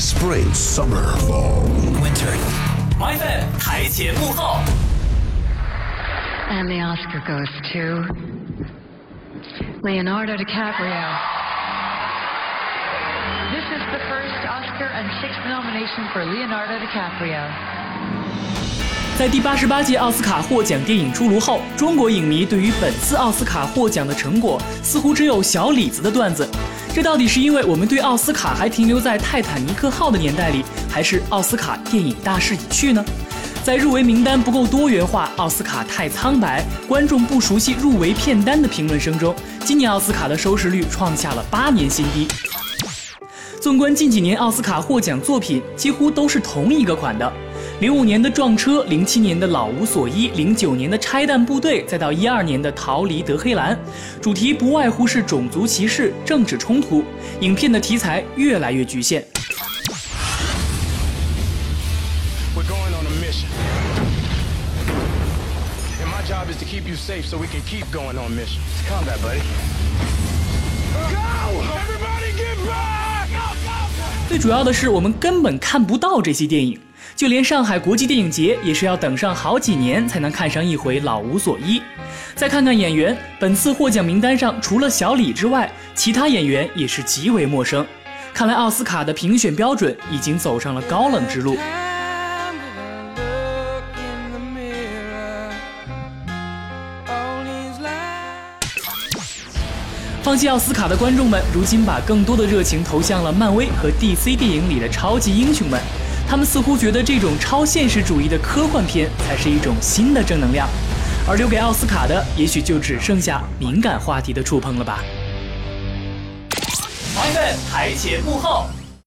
spring, summer, fall, winter. My bad. And the Oscar goes to Leonardo DiCaprio. This is the first Oscar and sixth nomination for Leonardo DiCaprio. 在第八十八届奥斯卡获奖电影出炉后，中国影迷对于本次奥斯卡获奖的成果，似乎只有小李子的段子。这到底是因为我们对奥斯卡还停留在泰坦尼克号的年代里，还是奥斯卡电影大势已去呢？在入围名单不够多元化、奥斯卡太苍白、观众不熟悉入围片单的评论声中，今年奥斯卡的收视率创下了八年新低。纵观近几年奥斯卡获奖作品，几乎都是同一个款的。零五年的撞车，零七年的老无所依，零九年的拆弹部队，再到一二年的逃离德黑兰，主题不外乎是种族歧视、政治冲突，影片的题材越来越局限。最主要的是，我们根本看不到这些电影，就连上海国际电影节也是要等上好几年才能看上一回《老无所依》。再看看演员，本次获奖名单上除了小李之外，其他演员也是极为陌生。看来奥斯卡的评选标准已经走上了高冷之路。放弃奥斯卡的观众们，如今把更多的热情投向了漫威和 DC 电影里的超级英雄们。他们似乎觉得这种超现实主义的科幻片才是一种新的正能量，而留给奥斯卡的，也许就只剩下敏感话题的触碰了吧。朋友们台前幕后。